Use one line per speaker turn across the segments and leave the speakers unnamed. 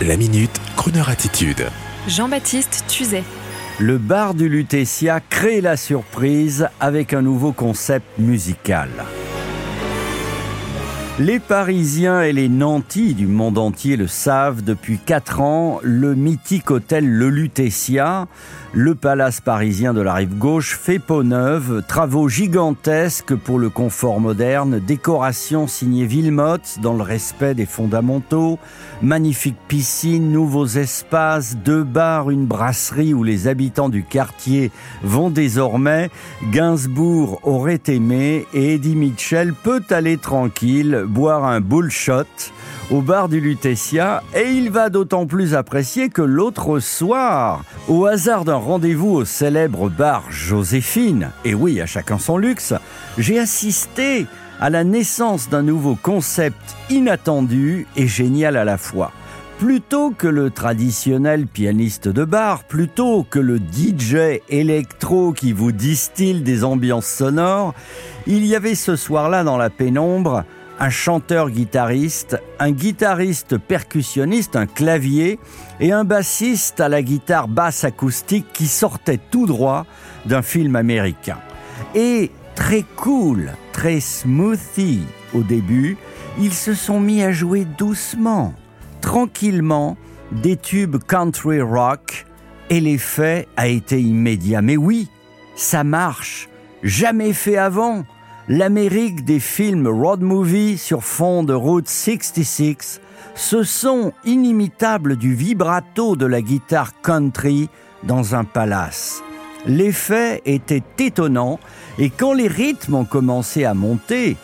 La minute, Kroneur attitude.
Jean-Baptiste Tuzet.
Le bar du Lutetia crée la surprise avec un nouveau concept musical. Les Parisiens et les nantis du monde entier le savent. Depuis 4 ans, le mythique hôtel Le Lutetia, le palace parisien de la rive gauche, fait peau neuve, travaux gigantesques pour le confort moderne, décoration signée Villemotte dans le respect des fondamentaux, magnifique piscine, nouveaux espaces, deux bars, une brasserie où les habitants du quartier vont désormais. Gainsbourg aurait aimé et Eddie Mitchell peut aller tranquille boire un bullshot au bar du Lutetia et il va d'autant plus apprécier que l'autre soir, au hasard d'un rendez-vous au célèbre bar Joséphine, et oui, à chacun son luxe, j'ai assisté à la naissance d'un nouveau concept inattendu et génial à la fois. Plutôt que le traditionnel pianiste de bar, plutôt que le DJ électro qui vous distille des ambiances sonores, il y avait ce soir-là dans la pénombre un chanteur-guitariste, un guitariste percussionniste, un clavier et un bassiste à la guitare basse acoustique qui sortait tout droit d'un film américain. Et très cool, très smoothie au début, ils se sont mis à jouer doucement, tranquillement, des tubes country rock et l'effet a été immédiat. Mais oui, ça marche, jamais fait avant l'Amérique des films road movie sur fond de Route 66, ce son inimitable du vibrato de la guitare country dans un palace. L'effet était étonnant et quand les rythmes ont commencé à monter,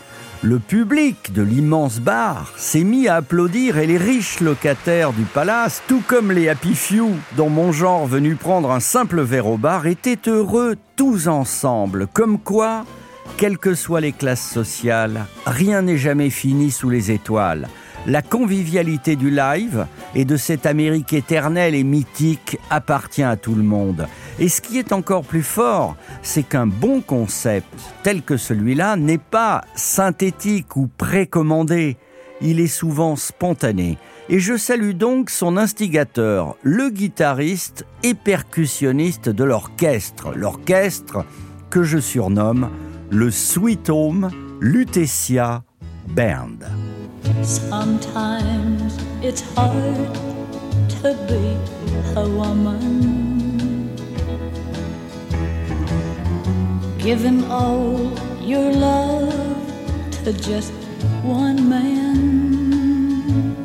le public de l'immense bar s'est mis à applaudir et les riches locataires du palace, tout comme les happy few dont mon genre venu prendre un simple verre au bar, étaient heureux tous ensemble, comme quoi quelles que soient les classes sociales, rien n'est jamais fini sous les étoiles. La convivialité du live et de cette Amérique éternelle et mythique appartient à tout le monde. Et ce qui est encore plus fort, c'est qu'un bon concept tel que celui-là n'est pas synthétique ou précommandé. Il est souvent spontané. Et je salue donc son instigateur, le guitariste et percussionniste de l'orchestre. L'orchestre que je surnomme le Sweet Home Lutetia Band.
Sometimes it's hard to be a woman. Giving all your love to just one man.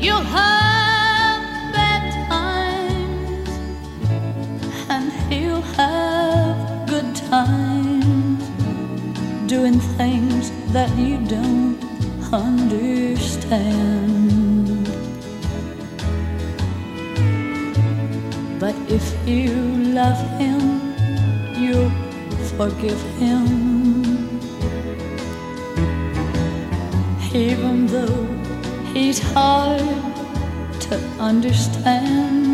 You'll have bad times, and he'll have good times doing things that you don't understand. But if you love him, you'll forgive him. Even though he's hard to understand.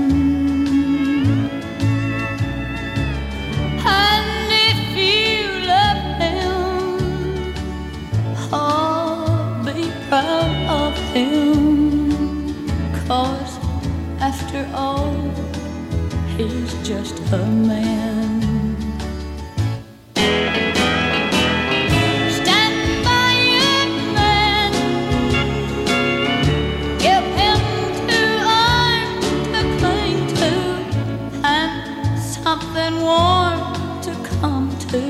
Cling to And something warm to come to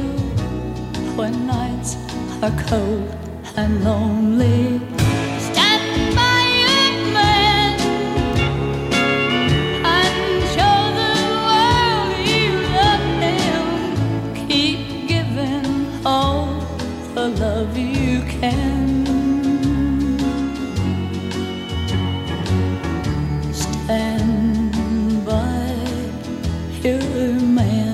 When nights are cold and lonely love you can. Stand by your man.